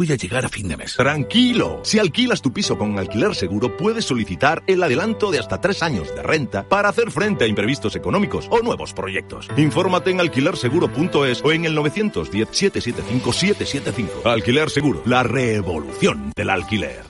Voy a llegar a fin de mes. Tranquilo. Si alquilas tu piso con alquiler seguro, puedes solicitar el adelanto de hasta tres años de renta para hacer frente a imprevistos económicos o nuevos proyectos. Infórmate en alquilerseguro.es o en el 910-775-775. Alquiler Seguro, la revolución del alquiler.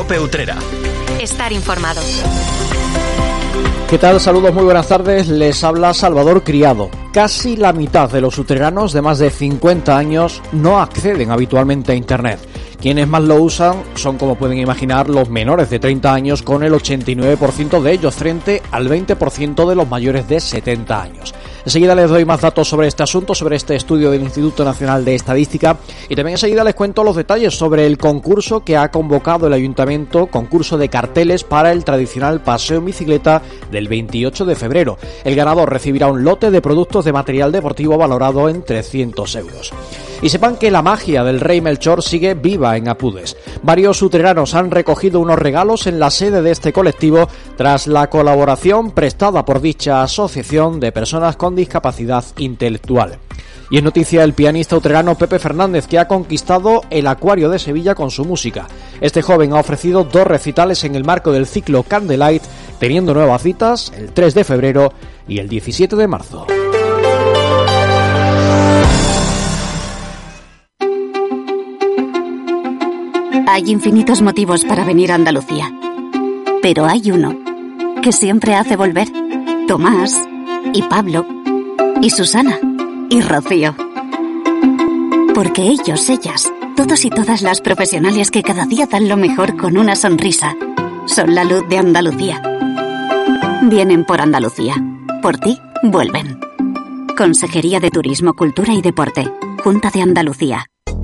Cope Utrera. Estar informado. ¿Qué tal? Saludos, muy buenas tardes. Les habla Salvador Criado. Casi la mitad de los utreranos de más de 50 años no acceden habitualmente a Internet. Quienes más lo usan son, como pueden imaginar, los menores de 30 años, con el 89% de ellos frente al 20% de los mayores de 70 años. Enseguida les doy más datos sobre este asunto, sobre este estudio del Instituto Nacional de Estadística y también enseguida les cuento los detalles sobre el concurso que ha convocado el Ayuntamiento, concurso de carteles para el tradicional paseo en bicicleta del 28 de febrero. El ganador recibirá un lote de productos de material deportivo valorado en 300 euros. Y sepan que la magia del Rey Melchor sigue viva en Apudes. Varios utreranos han recogido unos regalos en la sede de este colectivo tras la colaboración prestada por dicha asociación de personas con discapacidad intelectual. Y es noticia el pianista utrerano Pepe Fernández, que ha conquistado el Acuario de Sevilla con su música. Este joven ha ofrecido dos recitales en el marco del ciclo Candlelight, teniendo nuevas citas el 3 de febrero y el 17 de marzo. Hay infinitos motivos para venir a Andalucía. Pero hay uno que siempre hace volver. Tomás y Pablo y Susana y Rocío. Porque ellos, ellas, todos y todas las profesionales que cada día dan lo mejor con una sonrisa, son la luz de Andalucía. Vienen por Andalucía. Por ti, vuelven. Consejería de Turismo, Cultura y Deporte. Junta de Andalucía.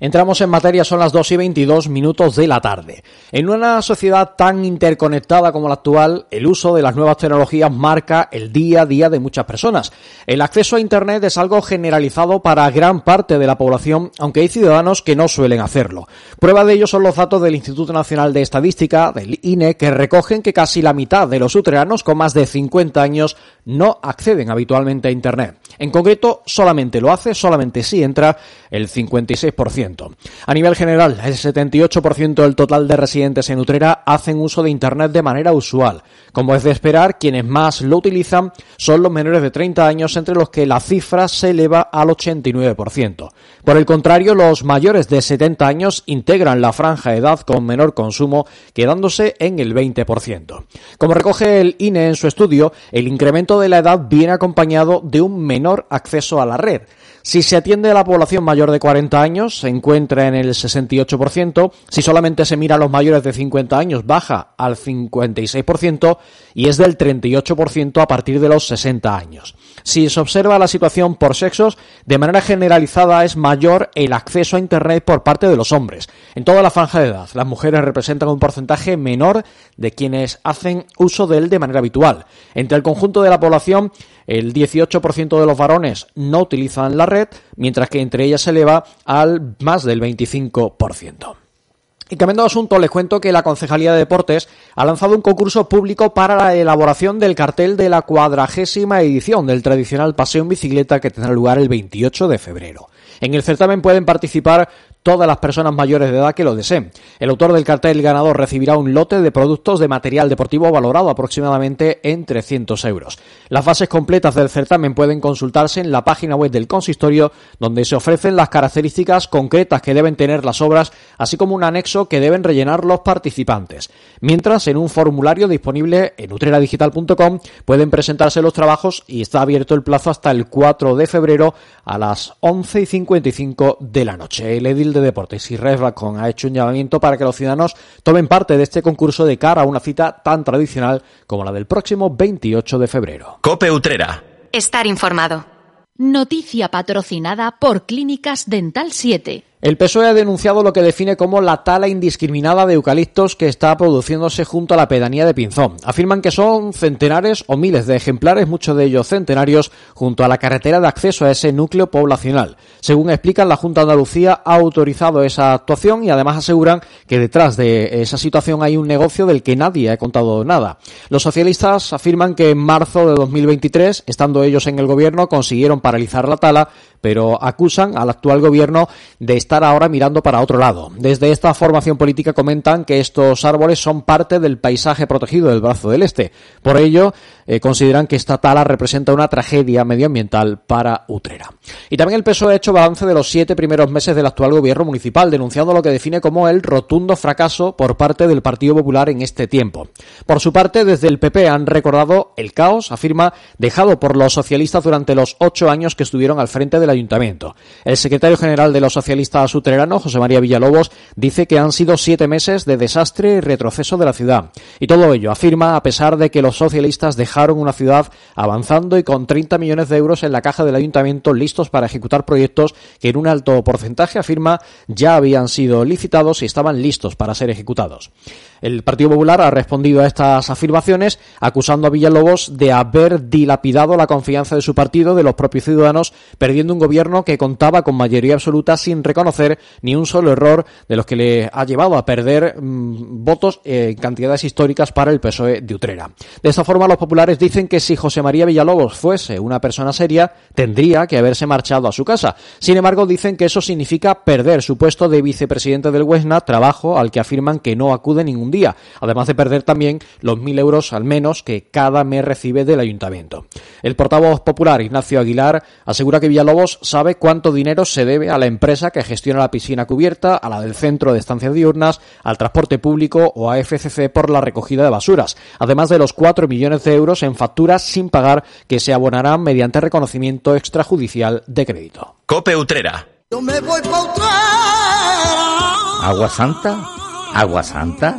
Entramos en materia, son las 2 y 22 minutos de la tarde. En una sociedad tan interconectada como la actual, el uso de las nuevas tecnologías marca el día a día de muchas personas. El acceso a Internet es algo generalizado para gran parte de la población, aunque hay ciudadanos que no suelen hacerlo. Prueba de ello son los datos del Instituto Nacional de Estadística, del INE, que recogen que casi la mitad de los utreanos con más de 50 años no acceden habitualmente a Internet. En concreto, solamente lo hace, solamente si entra, el 56%. A nivel general, el 78% del total de residentes en Utrera hacen uso de Internet de manera usual. Como es de esperar, quienes más lo utilizan son los menores de 30 años, entre los que la cifra se eleva al 89%. Por el contrario, los mayores de 70 años integran la franja de edad con menor consumo, quedándose en el 20%. Como recoge el INE en su estudio, el incremento de la edad viene acompañado de un menor acceso a la red. Si se atiende a la población mayor de 40 años, se encuentra en el 68%. Si solamente se mira a los mayores de 50 años, baja al 56% y es del 38% a partir de los 60 años. Si se observa la situación por sexos, de manera generalizada es mayor el acceso a Internet por parte de los hombres. En toda la franja de edad, las mujeres representan un porcentaje menor de quienes hacen uso de él de manera habitual. Entre el conjunto de la población, el 18% de los varones no utilizan la red, mientras que entre ellas se eleva al más del 25%. Y cambiando de asunto, les cuento que la Concejalía de Deportes ha lanzado un concurso público para la elaboración del cartel de la cuadragésima edición del tradicional paseo en bicicleta que tendrá lugar el 28 de febrero. En el certamen pueden participar todas las personas mayores de edad que lo deseen. El autor del cartel ganador recibirá un lote de productos de material deportivo valorado aproximadamente en 300 euros. Las bases completas del certamen pueden consultarse en la página web del consistorio, donde se ofrecen las características concretas que deben tener las obras, así como un anexo que deben rellenar los participantes. Mientras, en un formulario disponible en utreradigital.com pueden presentarse los trabajos y está abierto el plazo hasta el 4 de febrero a las 11 y 55 de la noche. De Deportes y Resbacon ha hecho un llamamiento para que los ciudadanos tomen parte de este concurso de cara a una cita tan tradicional como la del próximo 28 de febrero. Cope Utrera. Estar informado. Noticia patrocinada por Clínicas Dental 7. El PSOE ha denunciado lo que define como la tala indiscriminada de eucaliptos que está produciéndose junto a la pedanía de Pinzón. Afirman que son centenares o miles de ejemplares, muchos de ellos centenarios, junto a la carretera de acceso a ese núcleo poblacional. Según explican, la Junta de Andalucía ha autorizado esa actuación y además aseguran que detrás de esa situación hay un negocio del que nadie ha contado nada. Los socialistas afirman que en marzo de 2023, estando ellos en el gobierno, consiguieron paralizar la tala, pero acusan al actual gobierno de estar ahora mirando para otro lado. Desde esta formación política comentan que estos árboles son parte del paisaje protegido del Brazo del Este. Por ello, eh, consideran que esta tala representa una tragedia medioambiental para Utrera. Y también el PSOE ha hecho balance de los siete primeros meses del actual gobierno municipal, denunciando lo que define como el rotundo fracaso por parte del Partido Popular en este tiempo. Por su parte, desde el PP han recordado el caos, afirma, dejado por los socialistas durante los ocho años que estuvieron al frente ayuntamiento. El secretario general de los socialistas utreranos, José María Villalobos, dice que han sido siete meses de desastre y retroceso de la ciudad. Y todo ello, afirma, a pesar de que los socialistas dejaron una ciudad avanzando y con 30 millones de euros en la caja del ayuntamiento listos para ejecutar proyectos que en un alto porcentaje, afirma, ya habían sido licitados y estaban listos para ser ejecutados. El Partido Popular ha respondido a estas afirmaciones acusando a Villalobos de haber dilapidado la confianza de su partido, de los propios ciudadanos, perdiendo un gobierno que contaba con mayoría absoluta sin reconocer ni un solo error de los que le ha llevado a perder mmm, votos en cantidades históricas para el PSOE de Utrera. De esta forma, los populares dicen que si José María Villalobos fuese una persona seria, tendría que haberse marchado a su casa. Sin embargo, dicen que eso significa perder su puesto de vicepresidente del Huesna, trabajo al que afirman que no acude ningún día, además de perder también los mil euros al menos que cada mes recibe del ayuntamiento. El portavoz popular Ignacio Aguilar asegura que Villalobos sabe cuánto dinero se debe a la empresa que gestiona la piscina cubierta, a la del centro de estancias diurnas, al transporte público o a FCC por la recogida de basuras, además de los 4 millones de euros en facturas sin pagar que se abonarán mediante reconocimiento extrajudicial de crédito. Cope Utrera. Yo me voy pa' ¿Agua Santa? ¿Agua Santa?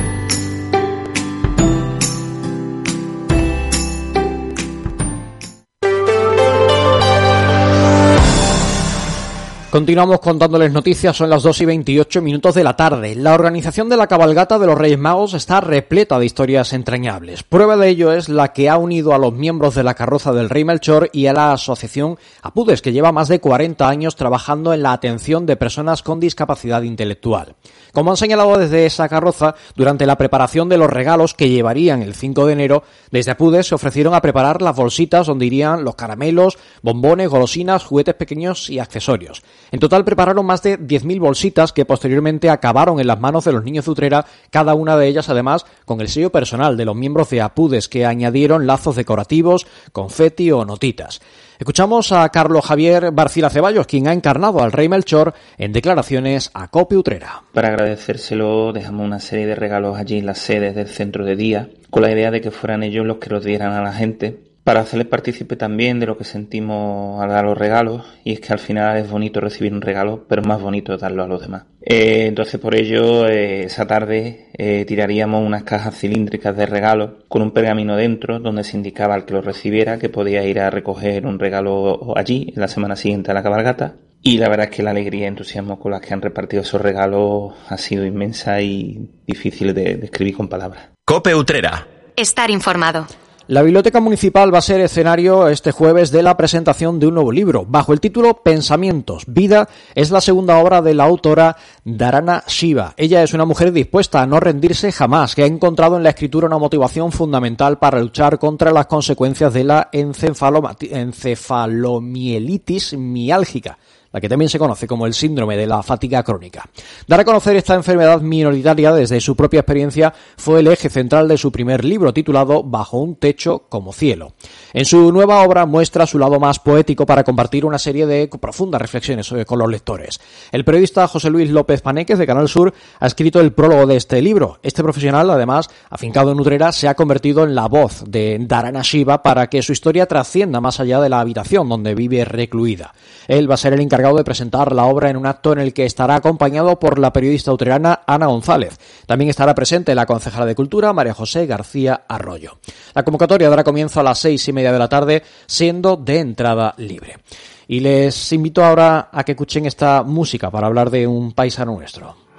Continuamos contándoles noticias, son las 2 y 28 minutos de la tarde. La organización de la cabalgata de los Reyes Magos está repleta de historias entrañables. Prueba de ello es la que ha unido a los miembros de la carroza del Rey Melchor y a la asociación Apudes, que lleva más de 40 años trabajando en la atención de personas con discapacidad intelectual. Como han señalado desde esa carroza, durante la preparación de los regalos que llevarían el 5 de enero, desde Apudes se ofrecieron a preparar las bolsitas donde irían los caramelos, bombones, golosinas, juguetes pequeños y accesorios. En total prepararon más de 10.000 bolsitas que posteriormente acabaron en las manos de los niños de Utrera, cada una de ellas además con el sello personal de los miembros de APUDES que añadieron lazos decorativos, confeti o notitas. Escuchamos a Carlos Javier Barcila Ceballos, quien ha encarnado al rey Melchor en declaraciones a Cope Utrera. Para agradecérselo dejamos una serie de regalos allí en las sedes del centro de día, con la idea de que fueran ellos los que los dieran a la gente para hacerles partícipe también de lo que sentimos al dar los regalos y es que al final es bonito recibir un regalo pero es más bonito darlo a los demás eh, entonces por ello eh, esa tarde eh, tiraríamos unas cajas cilíndricas de regalos con un pergamino dentro donde se indicaba al que lo recibiera que podía ir a recoger un regalo allí en la semana siguiente a la cabalgata y la verdad es que la alegría y entusiasmo con las que han repartido esos regalos ha sido inmensa y difícil de describir con palabras. Cope Utrera. Estar informado. La Biblioteca Municipal va a ser escenario este jueves de la presentación de un nuevo libro. Bajo el título Pensamientos, Vida, es la segunda obra de la autora Dharana Shiva. Ella es una mujer dispuesta a no rendirse jamás, que ha encontrado en la escritura una motivación fundamental para luchar contra las consecuencias de la encefalomielitis miálgica la que también se conoce como el síndrome de la fatiga crónica. Dar a conocer esta enfermedad minoritaria desde su propia experiencia fue el eje central de su primer libro titulado Bajo un techo como cielo. En su nueva obra muestra su lado más poético para compartir una serie de profundas reflexiones con los lectores. El periodista José Luis López Paneques de Canal Sur ha escrito el prólogo de este libro. Este profesional, además, afincado en Utrera, se ha convertido en la voz de Dharana Shiva para que su historia trascienda más allá de la habitación donde vive recluida. Él va a ser el encargado de presentar la obra en un acto en el que estará acompañado por la periodista utrerana Ana González. También estará presente la concejala de Cultura, María José García Arroyo. La convocatoria dará comienzo a las seis y media de la tarde, siendo de entrada libre. Y les invito ahora a que escuchen esta música para hablar de un paisano nuestro.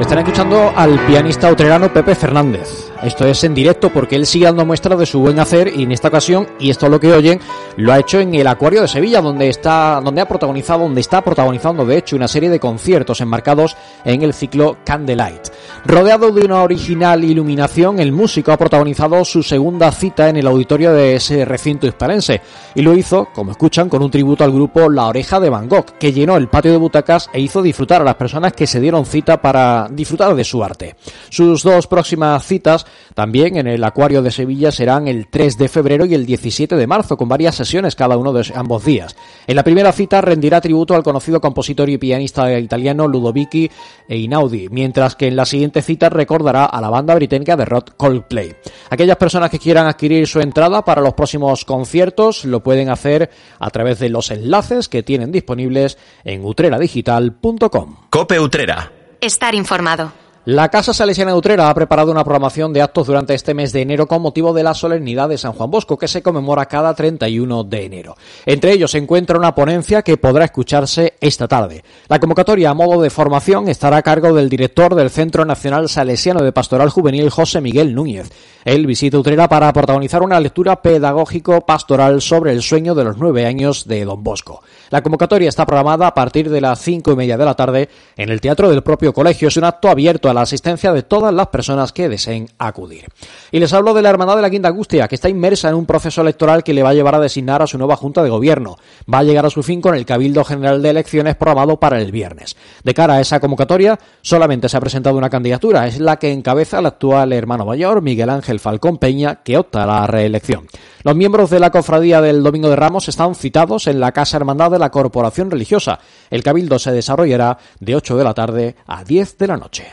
Están escuchando al pianista utrerano Pepe Fernández. Esto es en directo porque él sigue dando muestra de su buen hacer y en esta ocasión, y esto es lo que oyen, lo ha hecho en el Acuario de Sevilla, donde está, donde ha protagonizado, donde está protagonizando de hecho una serie de conciertos enmarcados en el ciclo Candlelight. Rodeado de una original iluminación, el músico ha protagonizado su segunda cita en el auditorio de ese recinto hispalense y lo hizo, como escuchan, con un tributo al grupo La Oreja de Van Gogh, que llenó el patio de butacas e hizo disfrutar a las personas que se dieron cita para disfrutar de su arte. Sus dos próximas citas también en el Acuario de Sevilla serán el 3 de febrero y el 17 de marzo, con varias sesiones cada uno de ambos días. En la primera cita rendirá tributo al conocido compositor y pianista italiano Ludovici Einaudi, mientras que en la siguiente cita recordará a la banda británica de rock Coldplay. Aquellas personas que quieran adquirir su entrada para los próximos conciertos lo pueden hacer a través de los enlaces que tienen disponibles en utreradigital.com. Cope Utrera. Estar informado. La Casa Salesiana de Utrera ha preparado una programación de actos durante este mes de enero con motivo de la solemnidad de San Juan Bosco, que se conmemora cada 31 de enero. Entre ellos se encuentra una ponencia que podrá escucharse esta tarde. La convocatoria a modo de formación estará a cargo del director del Centro Nacional Salesiano de Pastoral Juvenil, José Miguel Núñez. Él visita Utrera para protagonizar una lectura pedagógico-pastoral sobre el sueño de los nueve años de Don Bosco. La convocatoria está programada a partir de las cinco y media de la tarde en el teatro del propio colegio. Es un acto abierto a la asistencia de todas las personas que deseen acudir. Y les hablo de la Hermandad de la Quinta Angustia, que está inmersa en un proceso electoral que le va a llevar a designar a su nueva Junta de Gobierno. Va a llegar a su fin con el Cabildo General de Elecciones programado para el viernes. De cara a esa convocatoria, solamente se ha presentado una candidatura. Es la que encabeza el actual hermano mayor, Miguel Ángel Falcón Peña, que opta a la reelección. Los miembros de la cofradía del Domingo de Ramos están citados en la Casa Hermandad de la Corporación Religiosa. El cabildo se desarrollará de 8 de la tarde a 10 de la noche.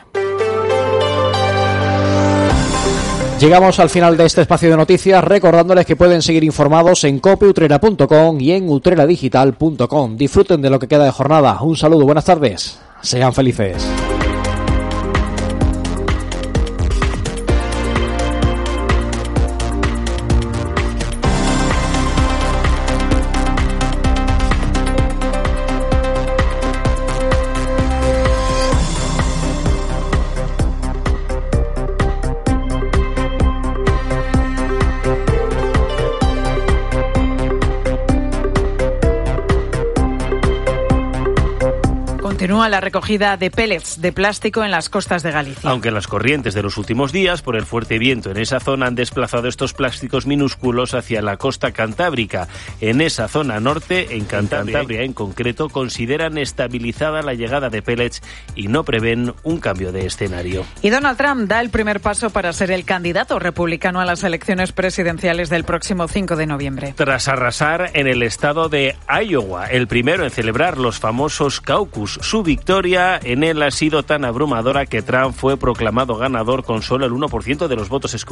Llegamos al final de este espacio de noticias recordándoles que pueden seguir informados en copeutrera.com y en utreradigital.com. Disfruten de lo que queda de jornada. Un saludo, buenas tardes. Sean felices. Continúa la recogida de pellets de plástico en las costas de Galicia. Aunque las corrientes de los últimos días, por el fuerte viento en esa zona, han desplazado estos plásticos minúsculos hacia la costa cantábrica. En esa zona norte, en Cantabria en concreto, consideran estabilizada la llegada de pellets y no prevén un cambio de escenario. Y Donald Trump da el primer paso para ser el candidato republicano a las elecciones presidenciales del próximo 5 de noviembre. Tras arrasar en el estado de Iowa, el primero en celebrar los famosos caucus, su victoria en él ha sido tan abrumadora que Trump fue proclamado ganador con solo el 1% de los votos escrutados